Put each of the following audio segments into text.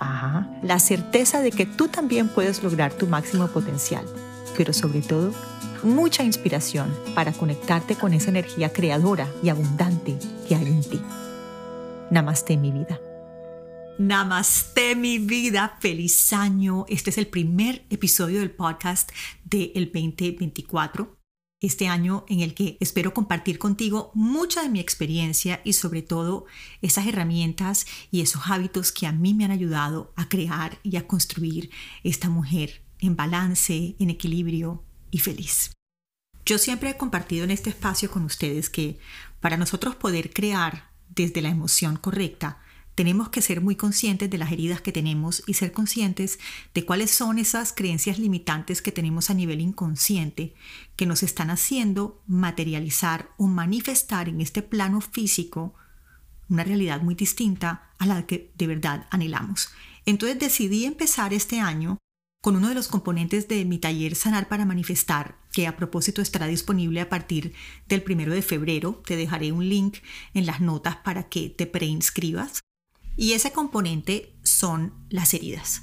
Ajá, la certeza de que tú también puedes lograr tu máximo potencial, pero sobre todo, mucha inspiración para conectarte con esa energía creadora y abundante que hay en ti. Namaste mi vida. Namaste mi vida, feliz año. Este es el primer episodio del podcast del 2024 este año en el que espero compartir contigo mucha de mi experiencia y sobre todo esas herramientas y esos hábitos que a mí me han ayudado a crear y a construir esta mujer en balance, en equilibrio y feliz. Yo siempre he compartido en este espacio con ustedes que para nosotros poder crear desde la emoción correcta, tenemos que ser muy conscientes de las heridas que tenemos y ser conscientes de cuáles son esas creencias limitantes que tenemos a nivel inconsciente que nos están haciendo materializar o manifestar en este plano físico una realidad muy distinta a la que de verdad anhelamos. Entonces decidí empezar este año con uno de los componentes de mi taller Sanar para Manifestar, que a propósito estará disponible a partir del primero de febrero. Te dejaré un link en las notas para que te preinscribas. Y ese componente son las heridas,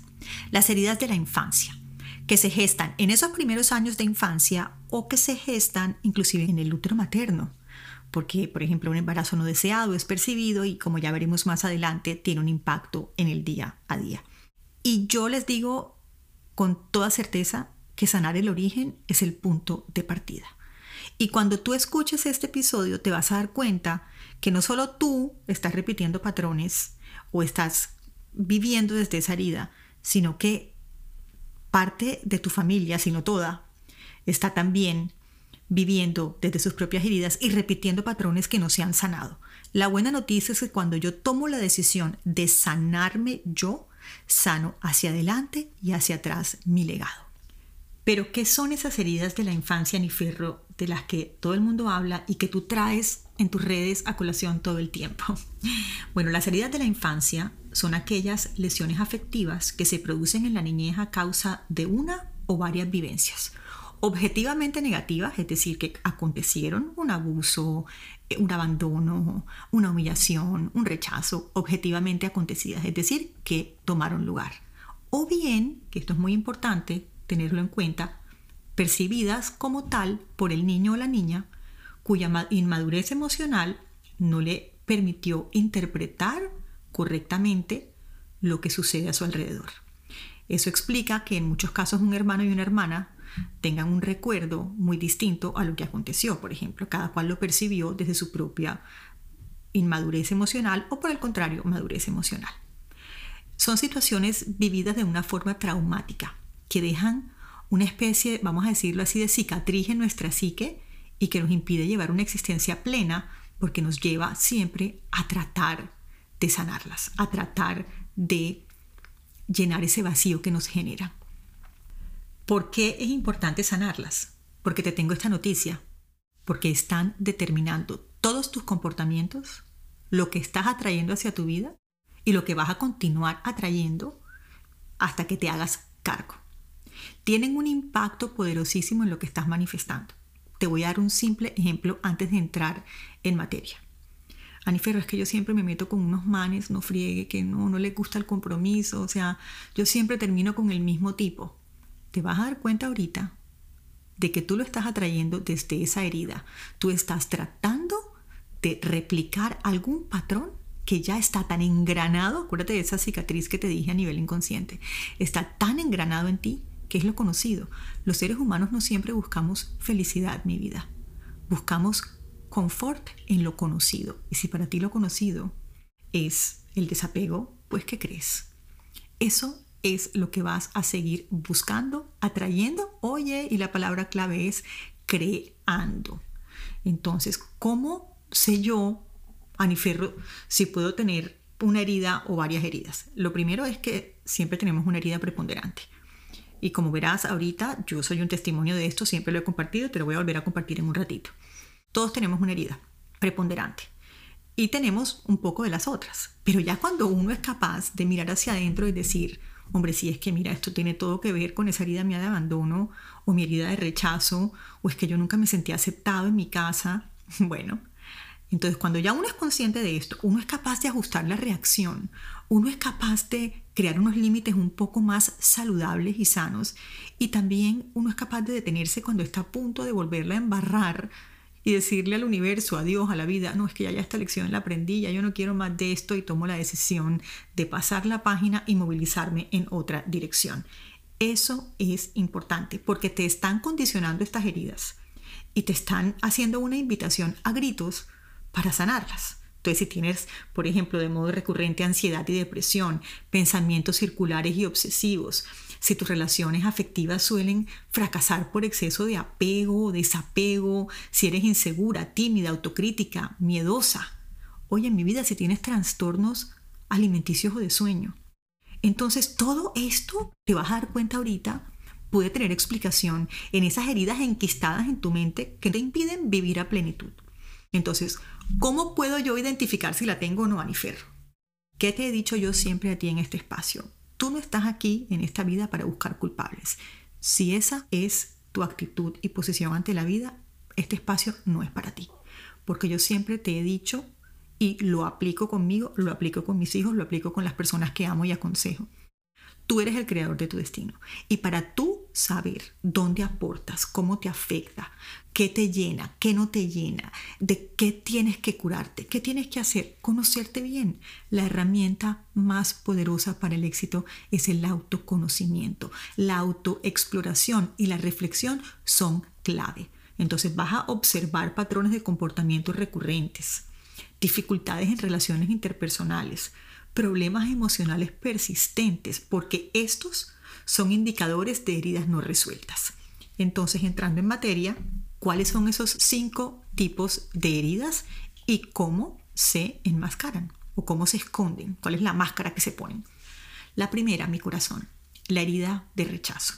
las heridas de la infancia, que se gestan en esos primeros años de infancia o que se gestan inclusive en el útero materno, porque por ejemplo un embarazo no deseado es percibido y como ya veremos más adelante tiene un impacto en el día a día. Y yo les digo con toda certeza que sanar el origen es el punto de partida. Y cuando tú escuches este episodio te vas a dar cuenta que no solo tú estás repitiendo patrones o estás viviendo desde esa herida, sino que parte de tu familia, sino toda, está también viviendo desde sus propias heridas y repitiendo patrones que no se han sanado. La buena noticia es que cuando yo tomo la decisión de sanarme yo, sano hacia adelante y hacia atrás mi legado. Pero ¿qué son esas heridas de la infancia, Niferro, de las que todo el mundo habla y que tú traes en tus redes a colación todo el tiempo? Bueno, las heridas de la infancia son aquellas lesiones afectivas que se producen en la niñez a causa de una o varias vivencias objetivamente negativas, es decir, que acontecieron un abuso, eh, un abandono, una humillación, un rechazo, objetivamente acontecidas, es decir, que tomaron lugar. O bien, que esto es muy importante, tenerlo en cuenta, percibidas como tal por el niño o la niña cuya inmadurez emocional no le permitió interpretar correctamente lo que sucede a su alrededor. Eso explica que en muchos casos un hermano y una hermana tengan un recuerdo muy distinto a lo que aconteció, por ejemplo, cada cual lo percibió desde su propia inmadurez emocional o por el contrario, madurez emocional. Son situaciones vividas de una forma traumática que dejan una especie, vamos a decirlo así, de cicatriz en nuestra psique y que nos impide llevar una existencia plena porque nos lleva siempre a tratar de sanarlas, a tratar de llenar ese vacío que nos genera. ¿Por qué es importante sanarlas? Porque te tengo esta noticia, porque están determinando todos tus comportamientos, lo que estás atrayendo hacia tu vida y lo que vas a continuar atrayendo hasta que te hagas cargo tienen un impacto poderosísimo en lo que estás manifestando. Te voy a dar un simple ejemplo antes de entrar en materia. Aniferro, es que yo siempre me meto con unos manes, no friegue, que no, no le gusta el compromiso, o sea, yo siempre termino con el mismo tipo. Te vas a dar cuenta ahorita de que tú lo estás atrayendo desde esa herida. Tú estás tratando de replicar algún patrón que ya está tan engranado, acuérdate de esa cicatriz que te dije a nivel inconsciente, está tan engranado en ti que es lo conocido. Los seres humanos no siempre buscamos felicidad, mi vida. Buscamos confort en lo conocido. Y si para ti lo conocido es el desapego, pues ¿qué crees? Eso es lo que vas a seguir buscando, atrayendo, oye, y la palabra clave es creando. Entonces, ¿cómo sé yo, Aniferro, si puedo tener una herida o varias heridas. Lo primero es que siempre tenemos una herida preponderante. Y como verás ahorita, yo soy un testimonio de esto, siempre lo he compartido, te lo voy a volver a compartir en un ratito. Todos tenemos una herida preponderante y tenemos un poco de las otras. Pero ya cuando uno es capaz de mirar hacia adentro y decir, hombre, si es que mira, esto tiene todo que ver con esa herida mía de abandono o mi herida de rechazo o es que yo nunca me sentí aceptado en mi casa, bueno, entonces, cuando ya uno es consciente de esto, uno es capaz de ajustar la reacción, uno es capaz de crear unos límites un poco más saludables y sanos, y también uno es capaz de detenerse cuando está a punto de volverla a embarrar y decirle al universo, a Dios, a la vida, no, es que ya, ya esta lección la aprendí, ya yo no quiero más de esto y tomo la decisión de pasar la página y movilizarme en otra dirección. Eso es importante porque te están condicionando estas heridas y te están haciendo una invitación a gritos para sanarlas. Entonces, si tienes, por ejemplo, de modo recurrente ansiedad y depresión, pensamientos circulares y obsesivos, si tus relaciones afectivas suelen fracasar por exceso de apego o desapego, si eres insegura, tímida, autocrítica, miedosa. Oye, en mi vida, si tienes trastornos alimenticios o de sueño. Entonces, todo esto, te vas a dar cuenta ahorita, puede tener explicación en esas heridas enquistadas en tu mente que te impiden vivir a plenitud. Entonces, ¿cómo puedo yo identificar si la tengo o no, Aniferro? ¿Qué te he dicho yo siempre a ti en este espacio? Tú no estás aquí en esta vida para buscar culpables. Si esa es tu actitud y posición ante la vida, este espacio no es para ti. Porque yo siempre te he dicho y lo aplico conmigo, lo aplico con mis hijos, lo aplico con las personas que amo y aconsejo. Tú eres el creador de tu destino. Y para tú saber dónde aportas, cómo te afecta, qué te llena, qué no te llena, de qué tienes que curarte, qué tienes que hacer, conocerte bien. La herramienta más poderosa para el éxito es el autoconocimiento. La autoexploración y la reflexión son clave. Entonces vas a observar patrones de comportamiento recurrentes, dificultades en relaciones interpersonales, problemas emocionales persistentes, porque estos son indicadores de heridas no resueltas. Entonces, entrando en materia, ¿cuáles son esos cinco tipos de heridas y cómo se enmascaran o cómo se esconden? ¿Cuál es la máscara que se ponen? La primera, mi corazón, la herida de rechazo.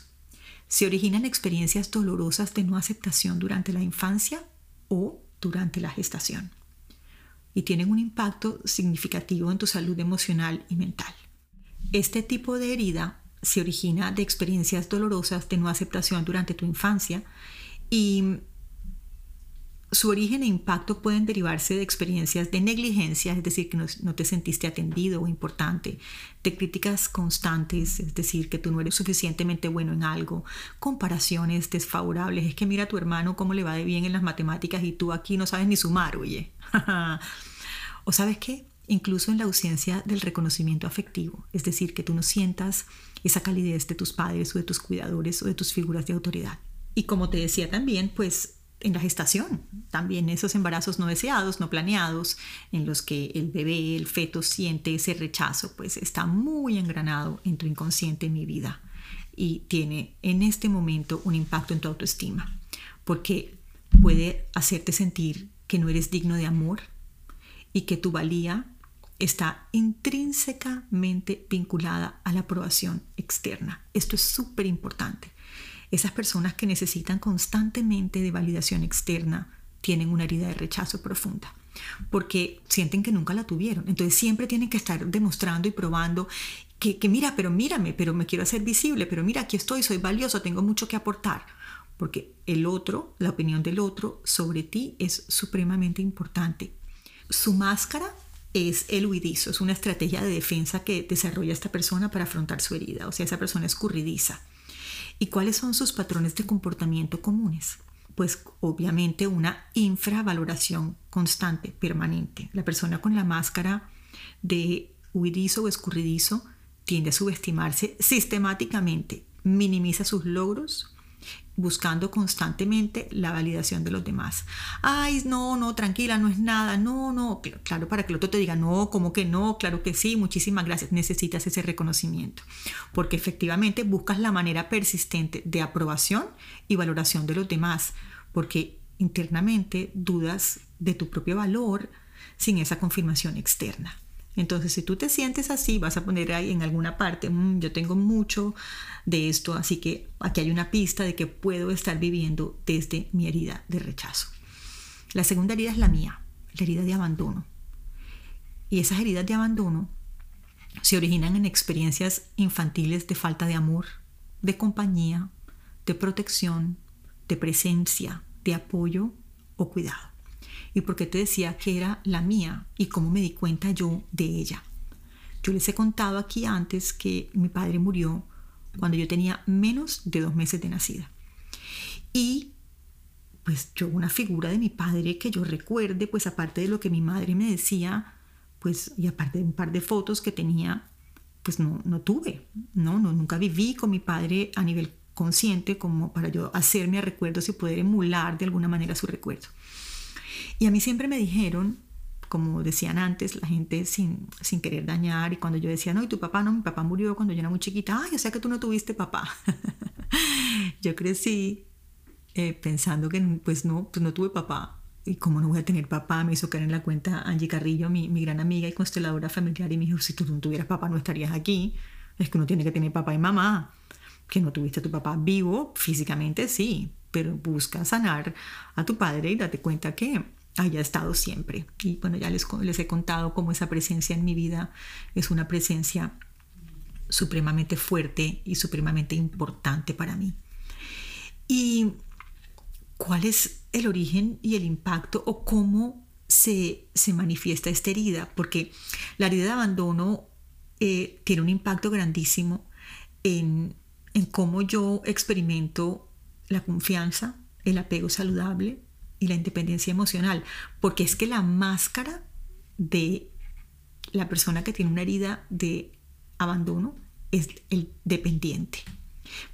Se originan experiencias dolorosas de no aceptación durante la infancia o durante la gestación y tienen un impacto significativo en tu salud emocional y mental. Este tipo de herida se origina de experiencias dolorosas de no aceptación durante tu infancia y su origen e impacto pueden derivarse de experiencias de negligencia, es decir, que no, te sentiste atendido o importante, de críticas constantes, es decir, que tú no eres suficientemente bueno en algo, comparaciones desfavorables, es que mira a tu hermano cómo le va de bien en las matemáticas y tú aquí no sabes ni sumar, oye. o sabes qué, incluso en la ausencia del reconocimiento afectivo, es decir, que tú no sientas esa calidez de tus padres o de tus cuidadores o de tus figuras de autoridad. Y como te decía también, pues en la gestación, también esos embarazos no deseados, no planeados, en los que el bebé, el feto siente ese rechazo, pues está muy engranado en tu inconsciente, mi vida, y tiene en este momento un impacto en tu autoestima, porque puede hacerte sentir que no eres digno de amor y que tu valía está intrínsecamente vinculada a la aprobación externa. Esto es súper importante esas personas que necesitan constantemente de validación externa tienen una herida de rechazo profunda porque sienten que nunca la tuvieron. Entonces siempre tienen que estar demostrando y probando que, mira, pero mírame, pero me quiero hacer visible, pero mira, aquí estoy, soy valioso, tengo mucho que aportar. Porque el otro, la opinión del otro sobre ti es supremamente importante. Su máscara es el huidizo, es una estrategia de defensa que desarrolla esta persona para afrontar su herida. O sea, esa persona es curridiza. ¿Y cuáles son sus patrones de comportamiento comunes? Pues obviamente una infravaloración constante, permanente. La persona con la máscara de huidizo o escurridizo tiende a subestimarse sistemáticamente, minimiza sus logros, buscando constantemente la validación de los demás. Ay, no, no, tranquila, no es nada, no, no, claro, para que el otro te diga, no, como que no, claro que sí, muchísimas gracias, necesitas ese reconocimiento, porque efectivamente buscas la manera persistente de aprobación y valoración de los demás, porque internamente dudas de tu propio valor sin esa confirmación externa. Entonces, si tú te sientes así, vas a poner ahí en alguna parte, mm, yo tengo mucho de esto, así que aquí hay una pista de que puedo estar viviendo desde mi herida de rechazo. La segunda herida es la mía, la herida de abandono. Y esas heridas de abandono se originan en experiencias infantiles de falta de amor, de compañía, de protección, de presencia, de apoyo o cuidado. ¿Y por qué te decía que era la mía y cómo me di cuenta yo de ella? Yo les he contado aquí antes que mi padre murió cuando yo tenía menos de dos meses de nacida. Y pues yo una figura de mi padre que yo recuerde, pues aparte de lo que mi madre me decía, pues y aparte de un par de fotos que tenía, pues no, no tuve, ¿no? no nunca viví con mi padre a nivel consciente como para yo hacerme a recuerdos y poder emular de alguna manera su recuerdo. Y a mí siempre me dijeron, como decían antes, la gente sin, sin querer dañar, y cuando yo decía, no, y tu papá no, mi papá murió cuando yo era muy chiquita, ay, o sea que tú no tuviste papá. yo crecí eh, pensando que pues no, pues no tuve papá. Y como no voy a tener papá, me hizo caer en la cuenta Angie Carrillo, mi, mi gran amiga y consteladora familiar, y me dijo, si tú no tuvieras papá no estarías aquí. Es que uno tiene que tener papá y mamá. Que no tuviste a tu papá vivo, físicamente sí, pero busca sanar a tu padre y date cuenta que haya estado siempre. Y bueno, ya les, les he contado cómo esa presencia en mi vida es una presencia supremamente fuerte y supremamente importante para mí. ¿Y cuál es el origen y el impacto o cómo se, se manifiesta esta herida? Porque la herida de abandono eh, tiene un impacto grandísimo en, en cómo yo experimento la confianza, el apego saludable, y la independencia emocional, porque es que la máscara de la persona que tiene una herida de abandono es el dependiente,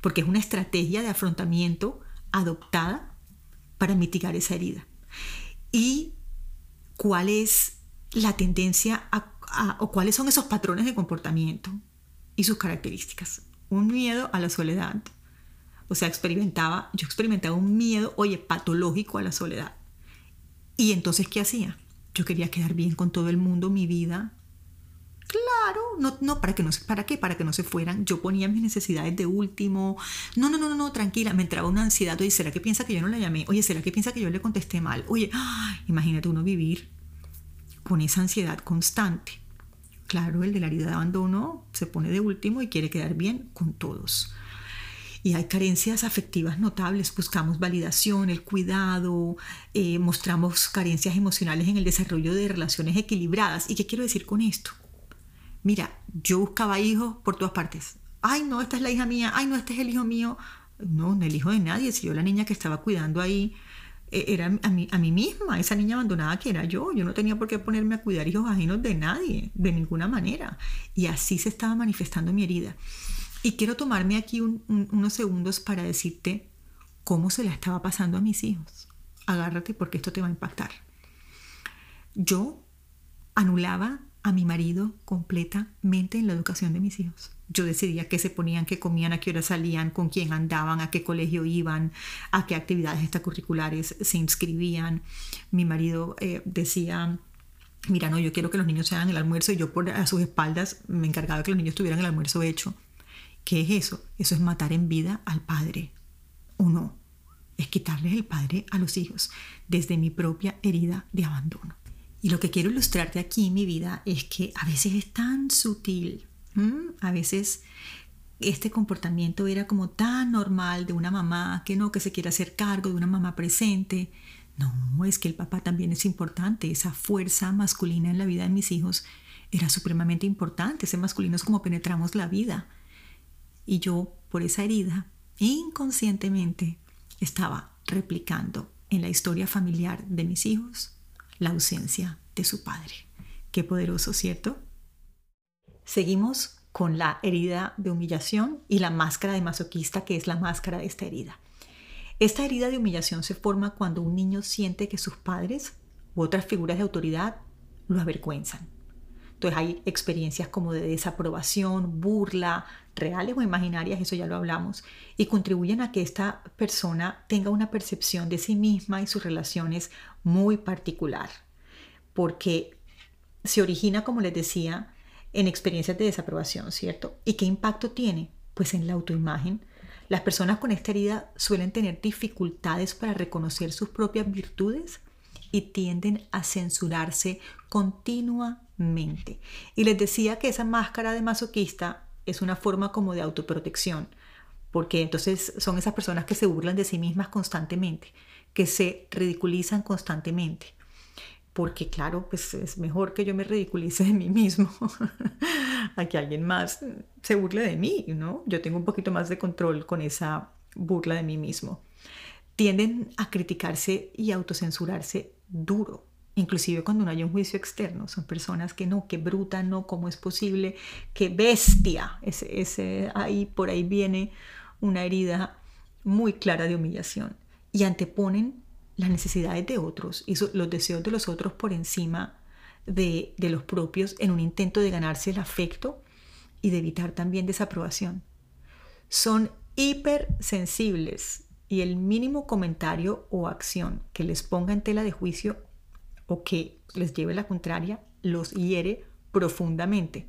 porque es una estrategia de afrontamiento adoptada para mitigar esa herida. ¿Y cuál es la tendencia o cuáles son esos patrones de comportamiento y sus características? Un miedo a la soledad, o sea, experimentaba, yo experimentaba un miedo, oye, patológico a la soledad. Y entonces, ¿qué hacía? Yo quería quedar bien con todo el mundo, mi vida. Claro, no, no, para que no para qué, para que no se fueran. Yo ponía mis necesidades de último. No, no, no, no, no, tranquila. Me entraba una ansiedad. Oye, ¿será que piensa que yo no la llamé? Oye, ¿será que piensa que yo le contesté mal? Oye, imagínate uno vivir con esa ansiedad constante. Claro, el de la herida de abandono se pone de último y quiere quedar bien con todos y hay carencias afectivas notables. Buscamos validación, el cuidado, eh, mostramos carencias emocionales en el desarrollo de relaciones equilibradas. ¿Y qué quiero decir con esto? Mira, yo buscaba hijos por todas partes. Ay, no, esta es la hija mía. Ay, no, este es el hijo mío. No, no el hijo de nadie. Si yo la niña que estaba cuidando ahí eh, era a mí, a mí misma, esa niña abandonada que era yo. Yo no tenía por qué ponerme a cuidar hijos ajenos de nadie, de ninguna manera. Y así se estaba manifestando mi herida. Y quiero tomarme aquí unos segundos para decirte cómo se la estaba pasando a mis hijos. Agárrate porque esto te va a impactar. Yo anulaba a mi marido completamente en la educación de mis hijos. Yo decidía qué se ponían, qué comían, a qué hora salían, con quién andaban, a qué colegio iban, a qué actividades extracurriculares se inscribían. Mi marido eh, decía, mira, no, yo quiero que los niños se hagan el almuerzo y yo por a sus espaldas me encargaba que los niños tuvieran el almuerzo hecho. ¿Qué es eso? Eso es matar en vida al padre. ¿O no? Es quitarles el padre a los hijos desde mi propia herida de abandono. Y lo que quiero ilustrarte aquí en mi vida es que a veces es tan sutil. A veces este comportamiento era como tan normal de una mamá que no, que se quiere hacer cargo de una mamá presente. No, es que el papá también es importante. Esa fuerza masculina en la vida de mis hijos era supremamente importante. Ese masculino es como penetramos la vida. Y yo, por esa herida, inconscientemente estaba replicando en la historia familiar de mis hijos la ausencia de su padre. Qué poderoso, ¿cierto? Seguimos con la herida de humillación y la máscara de masoquista, que es la máscara de esta herida. Esta herida de humillación se forma cuando un niño siente que sus padres u otras figuras de autoridad lo avergüenzan. Entonces hay experiencias como de desaprobación, burla, reales o imaginarias, eso ya lo hablamos, y contribuyen a que esta persona tenga una percepción de sí misma y sus relaciones muy particular, porque se origina, como les decía, en experiencias de desaprobación, ¿cierto? ¿Y qué impacto tiene? Pues en la autoimagen. Las personas con esta herida suelen tener dificultades para reconocer sus propias virtudes y tienden a censurarse Y les decía que esa máscara de masoquista es una forma como de autoprotección, porque entonces son esas personas que se burlan de sí mismas constantemente, que se ridiculizan constantemente porque claro, pues es mejor que yo me ridiculice de mí mismo a que alguien más se burle de mí, ¿no? Yo tengo un poquito más de control con esa burla de mí mismo. Tienden a criticarse y autocensurarse duro, inclusive cuando no hay un juicio externo. Son personas que no, que bruta, no, ¿cómo es posible? ¡Qué bestia! Ese, ese, ahí, por ahí viene una herida muy clara de humillación. Y anteponen las necesidades de otros y los deseos de los otros por encima de, de los propios en un intento de ganarse el afecto y de evitar también desaprobación. Son hipersensibles y el mínimo comentario o acción que les ponga en tela de juicio o que les lleve la contraria los hiere profundamente.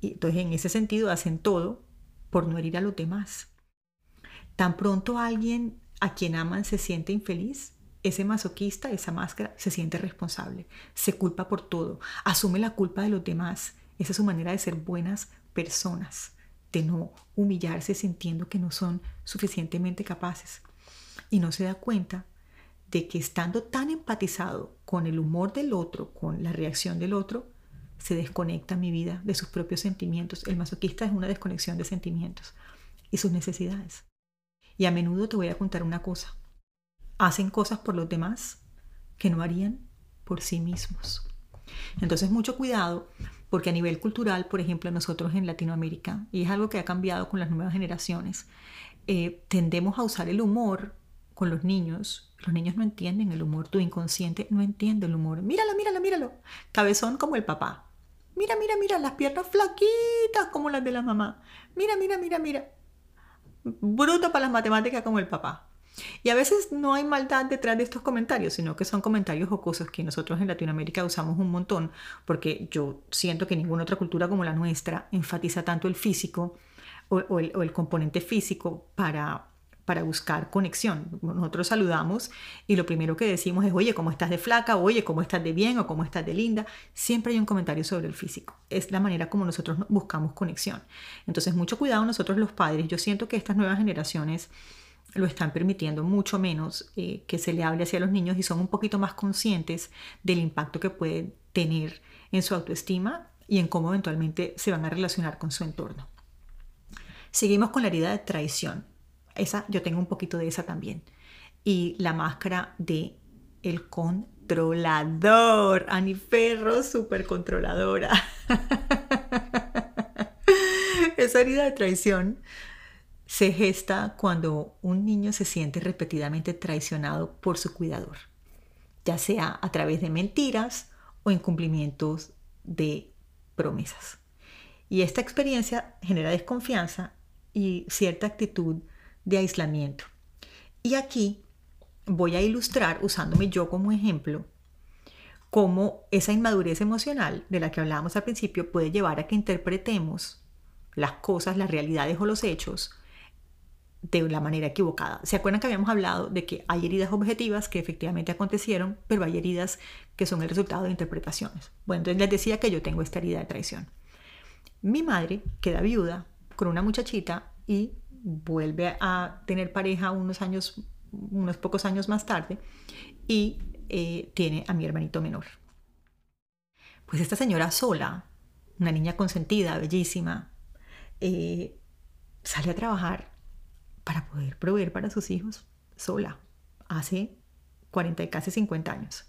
Y entonces en ese sentido hacen todo por no herir a los demás. Tan pronto alguien a quien aman se siente infeliz, ese masoquista, esa máscara, se siente responsable, se culpa por todo, asume la culpa de los demás. Esa es su manera de ser buenas personas, de no humillarse sintiendo que no son suficientemente capaces. Y no se da cuenta de que estando tan empatizado con el humor del otro, con la reacción del otro, se desconecta mi vida de sus propios sentimientos. El masoquista es una desconexión de sentimientos y sus necesidades. Y a menudo te voy a contar una cosa hacen cosas por los demás que no harían por sí mismos. Entonces, mucho cuidado, porque a nivel cultural, por ejemplo, nosotros en Latinoamérica, y es algo que ha cambiado con las nuevas generaciones, eh, tendemos a usar el humor con los niños. Los niños no entienden el humor, tu inconsciente no entiende el humor. Míralo, míralo, míralo. Cabezón como el papá. Mira, mira, mira, las piernas flaquitas como las de la mamá. Mira, mira, mira, mira. Bruto para las matemáticas como el papá. Y a veces no hay maldad detrás de estos comentarios, sino que son comentarios jocosos que nosotros en Latinoamérica usamos un montón, porque yo siento que ninguna otra cultura como la nuestra enfatiza tanto el físico o, el, componente físico para, para buscar conexión. Nosotros saludamos y lo primero que decimos es, oye, ¿cómo estás de flaca? Oye, ¿cómo estás de bien? ¿O cómo estás de linda? Siempre hay un comentario sobre el físico. Es la manera como nosotros buscamos conexión. Entonces, mucho cuidado nosotros los padres. Yo siento que estas nuevas generaciones lo están permitiendo mucho menos eh, que se le hable hacia los niños y son un poquito más conscientes del impacto que pueden tener en su autoestima y en cómo eventualmente se van a relacionar con su entorno. Seguimos con la herida de traición. Esa, yo tengo un poquito de esa también. Y la máscara de el controlador. Ani Ferro, súper controladora. esa herida de traición se gesta cuando un niño se siente repetidamente traicionado por su cuidador, ya sea a través de mentiras o incumplimientos de promesas. Y esta experiencia genera desconfianza y cierta actitud de aislamiento. Y aquí voy a ilustrar, usándome yo como ejemplo, cómo esa inmadurez emocional de la que hablábamos al principio puede llevar a que interpretemos las cosas, las realidades o los hechos de la manera equivocada. ¿Se acuerdan que habíamos hablado de que hay heridas objetivas que efectivamente acontecieron, pero hay heridas que son el resultado de interpretaciones? Bueno, entonces les decía que yo tengo esta herida de traición. Mi madre queda viuda con una muchachita y vuelve a tener pareja unos años, unos pocos años más tarde y eh, tiene a mi hermanito menor. Pues esta señora sola, una niña consentida, bellísima, eh, sale a trabajar para poder proveer para sus hijos sola, hace 40 y casi 50 años,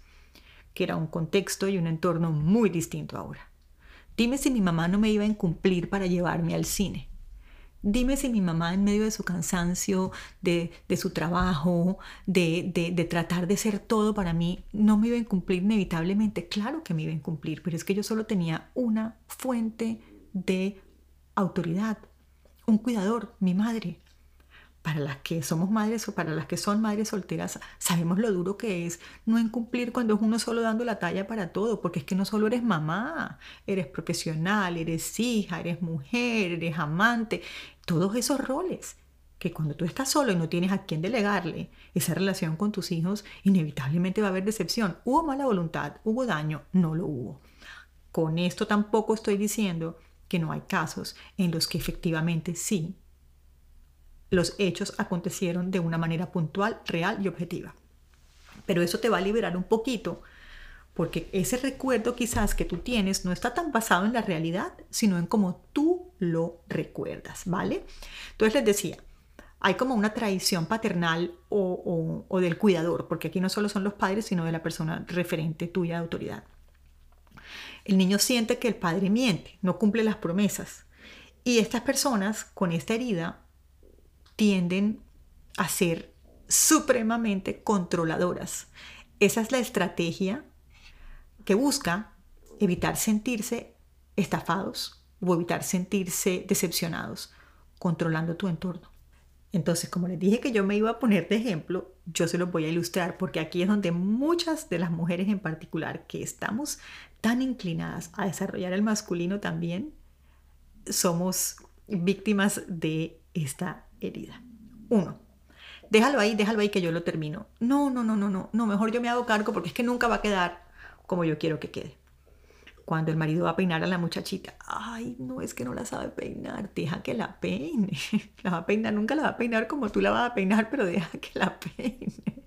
que era un contexto y un entorno muy distinto ahora. Dime si mi mamá no me iba a incumplir para llevarme al cine. Dime si mi mamá en medio de su cansancio, de, su trabajo, de, de, tratar de ser todo para mí, no me iba a incumplir inevitablemente. Claro que me iba a incumplir, pero es que yo solo tenía una fuente de autoridad, un cuidador, mi madre para las que somos madres o para las que son madres solteras, sabemos lo duro que es no incumplir cuando es uno solo dando la talla para todo, porque es que no solo eres mamá, eres profesional, eres hija, eres mujer, eres amante, todos esos roles que cuando tú estás solo y no tienes a quién delegarle esa relación con tus hijos, inevitablemente va a haber decepción. Hubo mala voluntad, hubo daño, no lo hubo. Con esto tampoco estoy diciendo que no hay casos en los que efectivamente sí los hechos acontecieron de una manera puntual, real y objetiva. Pero eso te va a liberar un poquito, porque ese recuerdo quizás que tú tienes no está tan basado en la realidad, sino en cómo tú lo recuerdas, ¿vale? Entonces les decía, hay como una tradición paternal o, o, del cuidador, porque aquí no solo son los padres, sino de la persona referente tuya de autoridad. El niño siente que el padre miente, no cumple las promesas. Y estas personas con esta herida tienden a ser supremamente controladoras. Esa es la estrategia que busca evitar sentirse estafados o evitar sentirse decepcionados, controlando tu entorno. Entonces, como les dije que yo me iba a poner de ejemplo, yo se los voy a ilustrar porque aquí es donde muchas de las mujeres en particular que estamos tan inclinadas a desarrollar el masculino también, somos víctimas de esta herida. Uno, déjalo ahí, déjalo ahí que yo lo termino. No, no, no, no, no, no, mejor yo me hago cargo porque es que nunca va a quedar como yo quiero que quede. Cuando el marido va a peinar a la muchachita, ay, no es que no la sabe peinar, deja que la peine. La va a peinar, nunca la va a peinar como tú la vas a peinar, pero deja que la peine.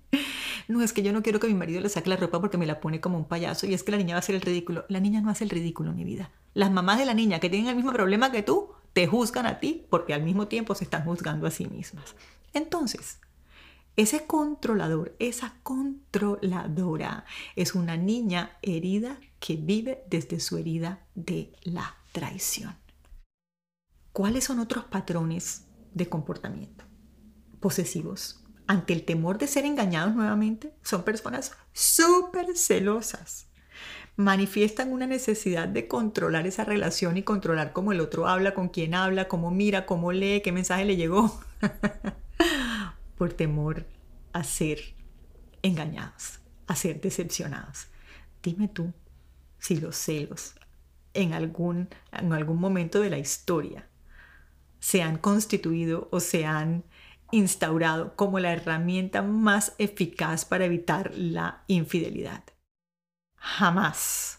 No, es que yo no quiero que mi marido le saque la ropa porque me la pone como un payaso y es que la niña va a hacer el ridículo. La niña no hace el ridículo, mi vida. Las mamás de la niña que tienen el mismo problema que tú te juzgan a ti porque al mismo tiempo se están juzgando a sí mismas. Entonces, ese controlador, esa controladora es una niña herida que vive desde su herida de la traición. ¿Cuáles son otros patrones de comportamiento? Posesivos. Ante el temor de ser engañados nuevamente, son personas súper celosas manifiestan una necesidad de controlar esa relación y controlar cómo el otro habla, con quién habla, cómo mira, cómo lee, qué mensaje le llegó, por temor a ser engañados, a ser decepcionados. Dime tú si los celos en algún, en algún momento de la historia se han constituido o se han instaurado como la herramienta más eficaz para evitar la infidelidad. Jamás,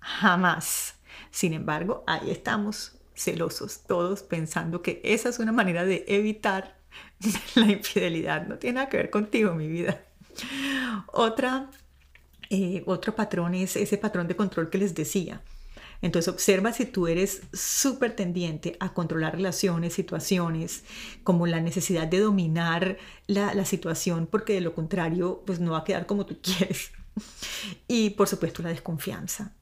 jamás. Sin embargo, ahí estamos, celosos, todos pensando que esa es una manera de evitar la infidelidad. No tiene nada que ver contigo, mi vida. Otra, eh, otro patrón es ese patrón de control que les decía. Entonces observa si tú eres súper tendiente a controlar relaciones, situaciones, como la necesidad de dominar la, la, situación, porque de lo contrario, pues no va a quedar como tú quieres. Y por supuesto la desconfianza.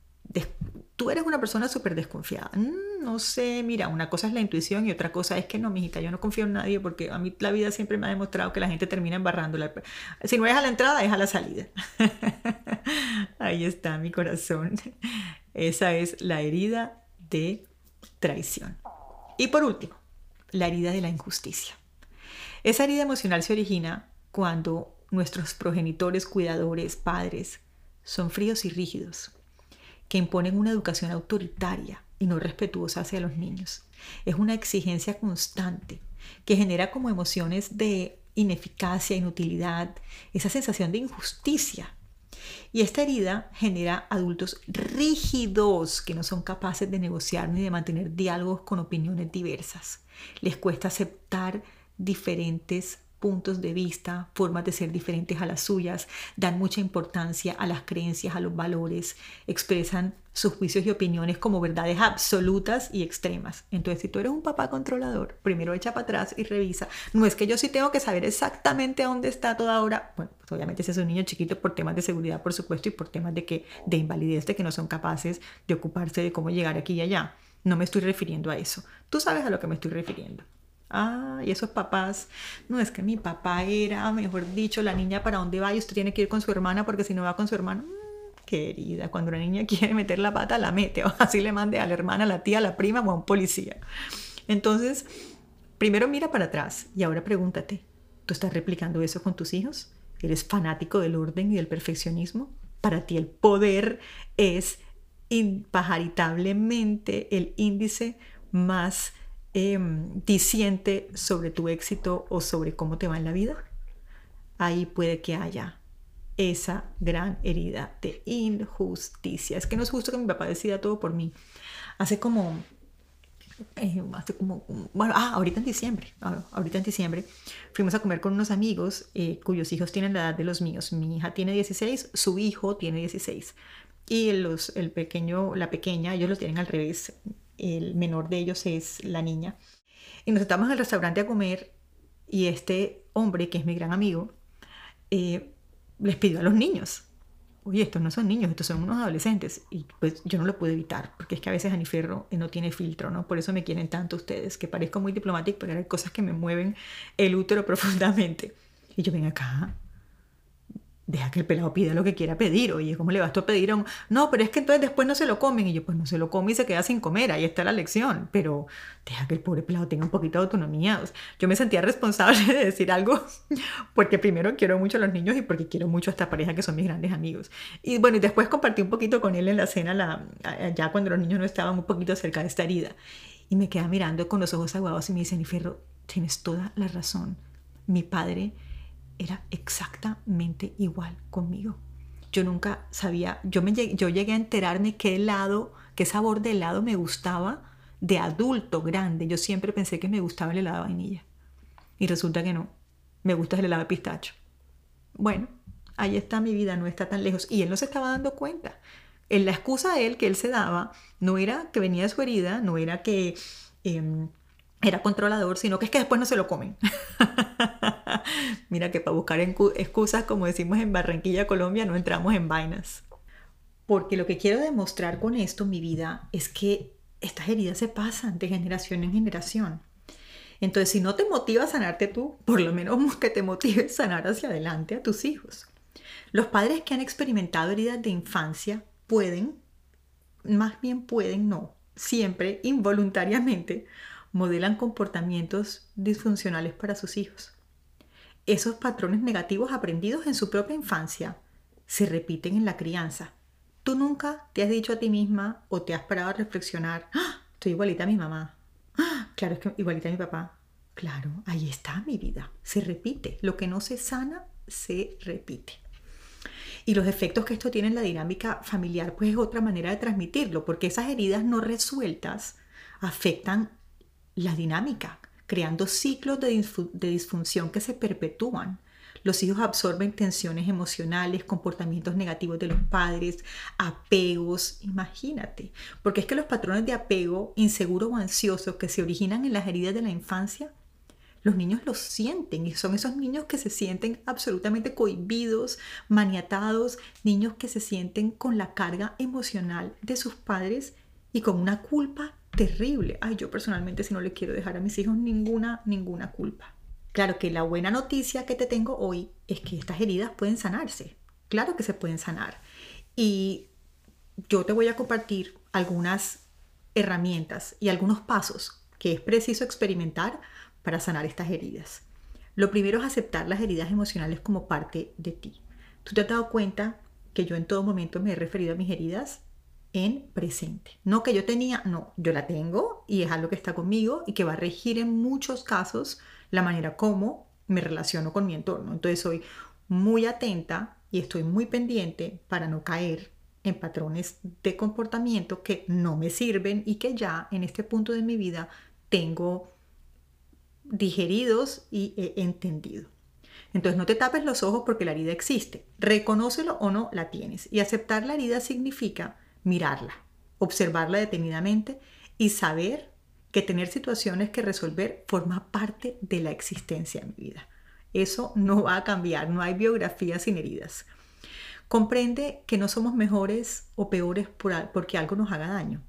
tú eres una persona súper desconfiada. Mm, no sé, mira, una cosa es la intuición y otra cosa es que no, mijita, yo no confío en nadie porque a mí la vida siempre me ha demostrado que la gente termina embarrándola. Si no es a la entrada, es a la salida. Ahí está mi corazón. Esa es la herida de traición. Y por último, la herida de la injusticia. Esa herida emocional se origina cuando nuestros progenitores, cuidadores, padres, son fríos y rígidos, que imponen una educación autoritaria y no respetuosa hacia los niños. Es una exigencia constante que genera como emociones de ineficacia, inutilidad, esa sensación de injusticia. Y esta herida genera adultos rígidos que no son capaces de negociar ni de mantener diálogos con opiniones diversas. Les cuesta aceptar diferentes puntos de vista, formas de ser diferentes a las suyas, dan mucha importancia a las creencias, a los valores, expresan sus juicios y opiniones como verdades absolutas y extremas. Entonces, si tú eres un papá controlador, primero echa para atrás y revisa. No es que yo sí tengo que saber exactamente dónde está toda hora. Bueno, pues obviamente si es un niño chiquito por temas de seguridad, por supuesto, y por temas de, que, de invalidez, de que no son capaces de ocuparse de cómo llegar aquí y allá. No me estoy refiriendo a eso. Tú sabes a lo que me estoy refiriendo. Ah, y esos papás, no es que mi papá era, mejor dicho, la niña para dónde va y usted tiene que ir con su hermana porque si no va con su hermano, mm, querida, cuando una niña quiere meter la pata, la mete, o así le mande a la hermana, a la tía, a la prima o a un policía. Entonces, Primero mira para atrás y ahora pregúntate, ¿tú estás replicando eso con tus hijos? ¿Eres fanático del orden y del perfeccionismo? Para ti el poder es impajaritablemente el índice más eh, diciente sobre tu éxito o sobre cómo te va en la vida. Ahí puede que haya esa gran herida de injusticia. Es que no es justo que mi papá decida todo por mí. Hace como, eh, hace como, bueno, ah, ahorita en diciembre, ah, ahorita en diciembre, fuimos a comer con unos amigos eh, cuyos hijos tienen la edad de los míos. Mi hija tiene 16, su hijo tiene 16. Y los, el pequeño, la pequeña, ellos los tienen al revés. El menor de ellos es la niña. Y nos estamos en el restaurante a comer y este hombre, que es mi gran amigo, eh, les pidió a los niños, oye, estos no son niños, estos son unos adolescentes. Y pues yo no lo puedo evitar, porque es que a veces Aniferro no tiene filtro, ¿no? Por eso me quieren tanto ustedes, que parezco muy diplomático, pero hay cosas que me mueven el útero profundamente. Y yo ven acá, deja que el pelado pida lo que quiera pedir. Oye, ¿cómo le vas tú a pedir a un.? No, pero es que entonces después no se lo comen. Y yo, pues no se lo come y se queda sin comer. Ahí está la lección. Pero deja que el pobre pelado tenga un poquito de autonomía. yo me sentía responsable de decir algo porque primero quiero mucho a los niños y porque quiero mucho a esta pareja que son mis grandes amigos. Y bueno, y después compartí un poquito con él en la cena, la, ya cuando los niños no estaban un poquito cerca de esta herida. Y me queda mirando con los ojos aguados y me dice, Ferro, tienes toda la razón. Mi padre era exactamente igual conmigo. Yo nunca sabía, yo, me llegué, yo llegué a enterarme qué helado, qué sabor de helado me gustaba de adulto grande. Yo siempre pensé que me gustaba el helado de vainilla. Y resulta que no. Me gusta el helado de pistacho. Bueno, ahí está mi vida, no está tan lejos. Y él no se estaba dando cuenta. En la excusa de él que él se daba no era que venía de su herida, no era que em, era controlador, sino que es que después no se lo comen. Mira que para buscar excusas, como decimos en Barranquilla, Colombia, no entramos en vainas. Porque lo que quiero demostrar con esto, mi vida, es que estas heridas se pasan de generación en generación. Entonces, si no te motiva a sanarte tú, por lo menos que te motive a sanar hacia adelante a tus hijos. Los padres que han experimentado heridas de infancia pueden, más bien pueden, no, siempre involuntariamente, modelan comportamientos disfuncionales para sus hijos esos patrones negativos aprendidos en su propia infancia se repiten en la crianza. Tú nunca te has dicho a ti misma o te has parado a reflexionar, ¡Ah! estoy igualita a mi mamá. ¡Ah! Claro, es que igualita a mi papá. Claro, ahí está mi vida. Se repite. Lo que no se sana, se repite. Y los efectos que esto tiene en la dinámica familiar, pues es otra manera de transmitirlo, porque esas heridas no resueltas afectan la dinámica, creando ciclos de, disfunción que se perpetúan. Los hijos absorben tensiones emocionales, comportamientos negativos de los padres, apegos, imagínate. Porque es que los patrones de apego inseguro o ansioso que se originan en las heridas de la infancia, los niños los sienten y son esos niños que se sienten absolutamente cohibidos, maniatados, niños que se sienten con la carga emocional de sus padres y con una culpa terrible. Ay, yo personalmente si no le quiero dejar a mis hijos ninguna, ninguna culpa. Claro que la buena noticia que te tengo hoy es que estas heridas pueden sanarse. Claro que se pueden sanar. Y yo te voy a compartir algunas herramientas y algunos pasos que es preciso experimentar para sanar estas heridas. Lo primero es aceptar las heridas emocionales como parte de ti. ¿Tú te has dado cuenta que yo en todo momento me he referido a mis heridas en presente. No que yo tenía, no, yo la tengo y es algo que está conmigo y que va a regir en muchos casos la manera como me relaciono con mi entorno. Entonces soy muy atenta y estoy muy pendiente para no caer en patrones de comportamiento que no me sirven y que ya en este punto de mi vida tengo digeridos y he entendido. Entonces no te tapes los ojos porque la herida existe. Reconócelo o no la tienes. Y aceptar la herida significa mirarla, observarla detenidamente y saber que tener situaciones que resolver forma parte de la existencia de mi vida. Eso no va a cambiar, no hay biografía sin heridas. Comprende que no somos mejores o peores por, porque algo nos haga daño.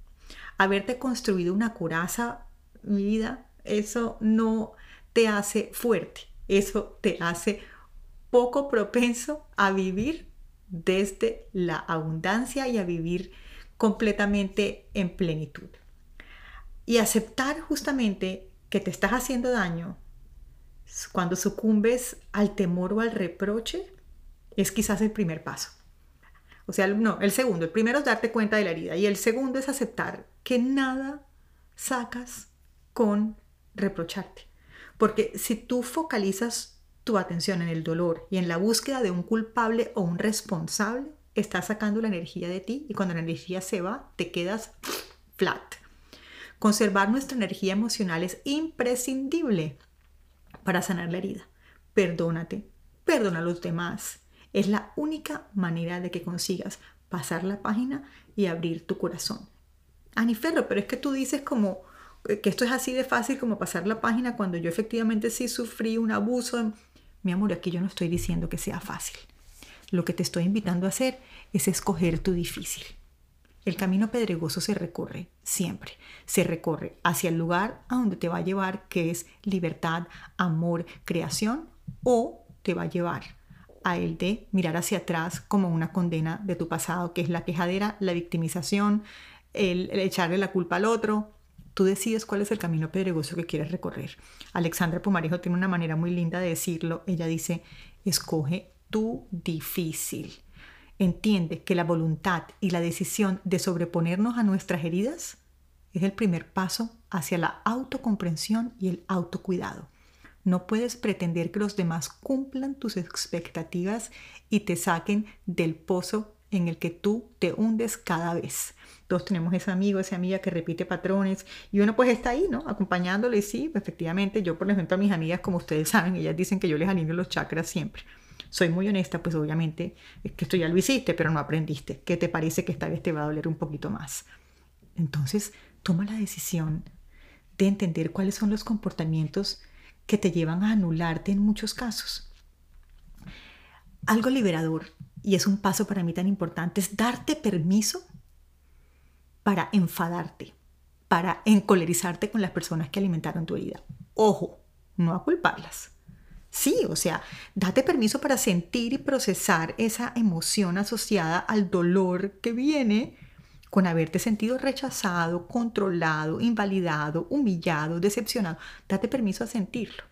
Haberte construido una coraza, mi vida, eso no te hace fuerte, eso te hace poco propenso a vivir desde la abundancia y a vivir completamente en plenitud. Y aceptar justamente que te estás haciendo daño, cuando sucumbes al temor o al reproche, es quizás el primer paso. O sea, no, el segundo. El primero es darte cuenta de la herida y el segundo es aceptar que nada sacas con reprocharte. Porque si tú focalizas tu atención en el dolor y en la búsqueda de un culpable o un responsable, estás sacando la energía de ti y cuando la energía se va, te quedas flat. Conservar nuestra energía emocional es imprescindible para sanar la herida. Perdónate, perdona a los demás. Es la única manera de que consigas pasar la página y abrir tu corazón. Aniferro, pero es que tú dices como que esto es así de fácil como pasar la página cuando yo efectivamente sí sufrí un abuso. Mi amor, aquí yo no estoy diciendo que sea fácil. Lo que te estoy invitando a hacer es escoger tu difícil. El camino pedregoso se recorre siempre. Se recorre hacia el lugar a donde te va a llevar, que es libertad, amor, creación, o te va a llevar a el de mirar hacia atrás como una condena de tu pasado, que es la quejadera, la victimización, el, echarle la culpa al otro. Tú decides cuál es el camino pedregoso que quieres recorrer. Alexandra Pumarejo tiene una manera muy linda de decirlo. Ella dice, escoge tu difícil entiende que la voluntad y la decisión de sobreponernos a nuestras heridas es el primer paso hacia la autocomprensión y el autocuidado. No puedes pretender que los demás cumplan tus expectativas y te saquen del pozo en el que tú te hundes cada vez. Todos tenemos ese amigo, esa amiga que repite patrones y uno pues está ahí, ¿no? Acompañándole y sí, efectivamente, yo por ejemplo a mis amigas, como ustedes saben, ellas dicen que yo les alineo los chakras siempre soy muy honesta, pues obviamente es que esto ya lo hiciste, pero no aprendiste. ¿Qué te parece que esta vez te va a doler un poquito más? Entonces, toma la decisión de entender cuáles son los comportamientos que te llevan a anularte en muchos casos. Algo liberador, y es un paso para mí tan importante, es darte permiso para enfadarte, para encolerizarte con las personas que alimentaron tu herida. Ojo, no a culparlas Sí, o sea, date permiso para sentir y procesar esa emoción asociada al dolor que viene con haberte sentido rechazado, controlado, invalidado, humillado, decepcionado. Date permiso a sentirlo.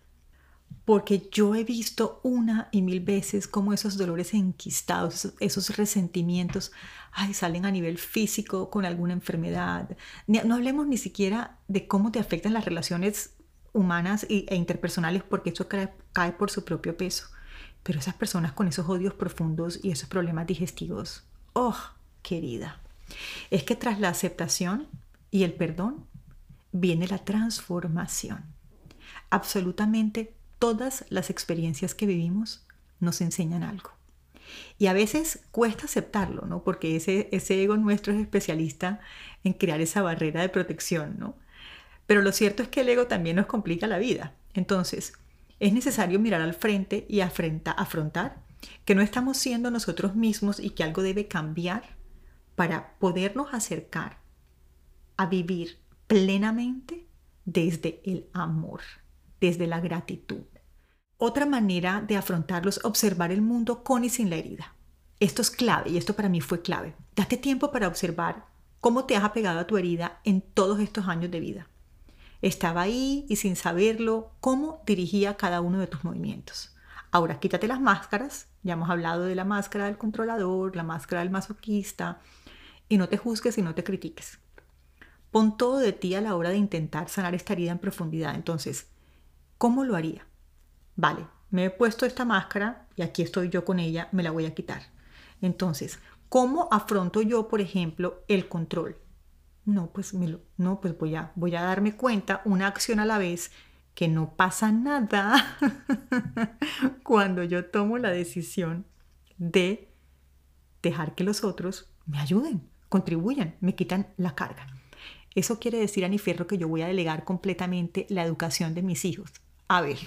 Porque yo he visto una y mil veces cómo esos dolores enquistados, esos resentimientos, ay, salen a nivel físico con alguna enfermedad. No hablemos ni siquiera de cómo te afectan las relaciones humanas e interpersonales porque eso cae, por su propio peso. Pero esas personas con esos odios profundos y esos problemas digestivos, oh, querida, es que tras la aceptación y el perdón viene la transformación. Absolutamente todas las experiencias que vivimos nos enseñan algo. Y a veces cuesta aceptarlo, ¿no? Porque ese, ese ego nuestro es especialista en crear esa barrera de protección, ¿no? Pero lo cierto es que el ego también nos complica la vida. Entonces, es necesario mirar al frente y afrontar que no estamos siendo nosotros mismos y que algo debe cambiar para podernos acercar a vivir plenamente desde el amor, desde la gratitud. Otra manera de afrontarlo es observar el mundo con y sin la herida. Esto es clave y esto para mí fue clave. Date tiempo para observar cómo te has apegado a tu herida en todos estos años de vida. Estaba ahí y sin saberlo, cómo dirigía cada uno de tus movimientos. Ahora quítate las máscaras, ya hemos hablado de la máscara del controlador, la máscara del masoquista, y no te juzgues y no te critiques. Pon todo de ti a la hora de intentar sanar esta herida en profundidad. Entonces, ¿cómo lo haría? Vale, me he puesto esta máscara y aquí estoy yo con ella, me la voy a quitar. Entonces, ¿cómo afronto yo, por ejemplo, el control? no, pues, me lo, no, pues voy a, voy a darme cuenta una acción a la vez que no pasa nada cuando yo tomo la decisión de dejar que los otros me ayuden, contribuyan, me quitan la carga. Eso quiere decir, Aniferro, que yo voy a delegar completamente la educación de mis hijos. A ver,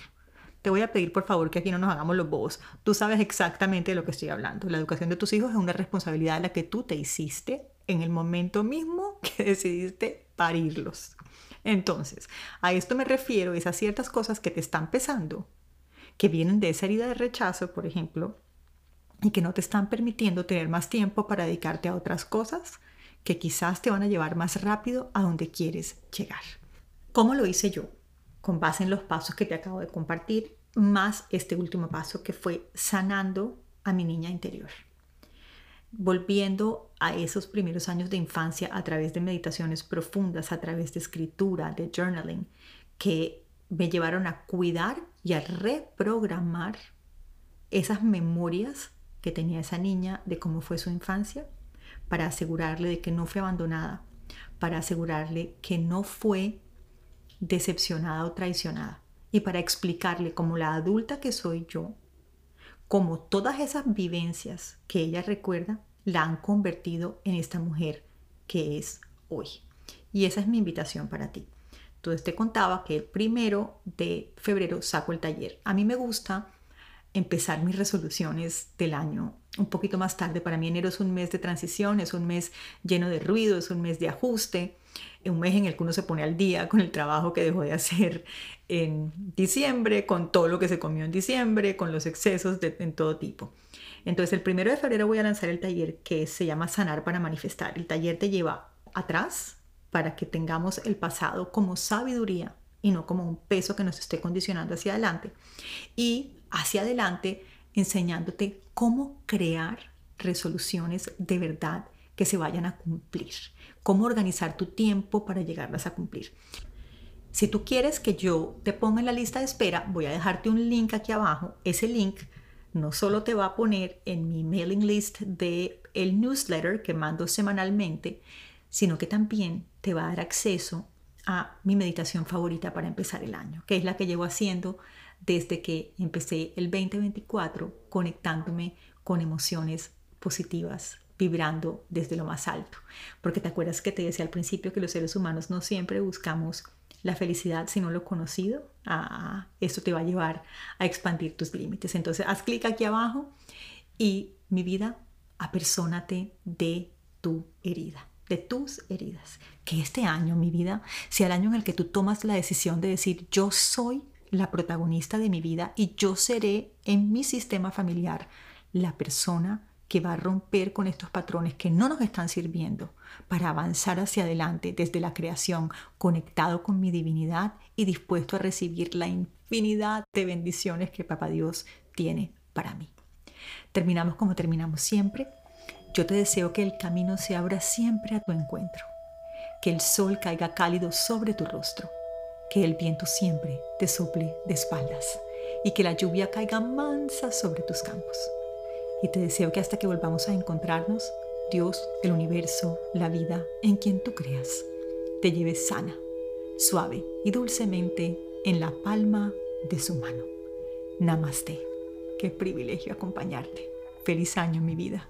te voy a pedir por favor que aquí no nos hagamos los bobos. Tú sabes exactamente de lo que estoy hablando. La educación de tus hijos es una responsabilidad de la que tú te hiciste en el momento mismo que decidiste parirlos. Entonces, a esto me refiero, es a ciertas cosas que te están pesando, que vienen de esa herida de rechazo, por ejemplo, y que no te están permitiendo tener más tiempo para dedicarte a otras cosas que quizás te van a llevar más rápido a donde quieres llegar. ¿Cómo lo hice yo? Con base en los pasos que te acabo de compartir, más este último paso que fue sanando a mi niña interior. Volviendo a esos primeros años de infancia a través de meditaciones profundas, a través de escritura, de journaling, que me llevaron a cuidar y a reprogramar esas memorias que tenía esa niña de cómo fue su infancia, para asegurarle de que no fue abandonada, para asegurarle que no fue decepcionada o traicionada y para explicarle como la adulta que soy yo, como todas esas vivencias que ella recuerda la han convertido en esta mujer que es hoy. Y esa es mi invitación para ti. Entonces te contaba que el primero de febrero saco el taller. A mí me gusta empezar mis resoluciones del año un poquito más tarde. Para mí enero es un mes de transición, es un mes lleno de ruido, es un mes de ajuste, un mes en el que uno se pone al día con el trabajo que dejó de hacer en diciembre, con todo lo que se comió en diciembre, con los excesos de, en todo tipo. Entonces el primero de febrero voy a lanzar el taller que se llama Sanar para Manifestar. El taller te lleva atrás para que tengamos el pasado como sabiduría y no como un peso que nos esté condicionando hacia adelante. Y hacia adelante enseñándote cómo crear resoluciones de verdad que se vayan a cumplir, cómo organizar tu tiempo para llegarlas a cumplir. Si tú quieres que yo te ponga en la lista de espera, voy a dejarte un link aquí abajo. Ese link no solo te va a poner en mi mailing list de el newsletter que mando semanalmente, sino que también te va a dar acceso a mi meditación favorita para empezar el año, que es la que llevo haciendo desde que empecé el 2024 conectándome con emociones positivas, vibrando desde lo más alto. Porque te acuerdas que te decía al principio que los seres humanos no siempre buscamos la felicidad sino lo conocido. Ah, esto te va a llevar a expandir tus límites. Entonces haz clic aquí abajo y mi vida, apersónate de tu herida de tus heridas. Que este año, mi vida, sea el año en el que tú tomas la decisión de decir, yo soy la protagonista de mi vida y yo seré en mi sistema familiar la persona que va a romper con estos patrones que no nos están sirviendo para avanzar hacia adelante desde la creación, conectado con mi divinidad y dispuesto a recibir la infinidad de bendiciones que Papá Dios tiene para mí. Terminamos como terminamos siempre. Yo te deseo que el camino se abra siempre a tu encuentro, que el sol caiga cálido sobre tu rostro que el viento siempre te sople de espaldas y que la lluvia caiga mansa sobre tus campos. Y te deseo que hasta que volvamos a encontrarnos, Dios, el universo, la vida en quien tú creas, te lleves sana, suave y dulcemente en la palma de su mano. Namaste. Qué privilegio acompañarte. Feliz año, mi vida.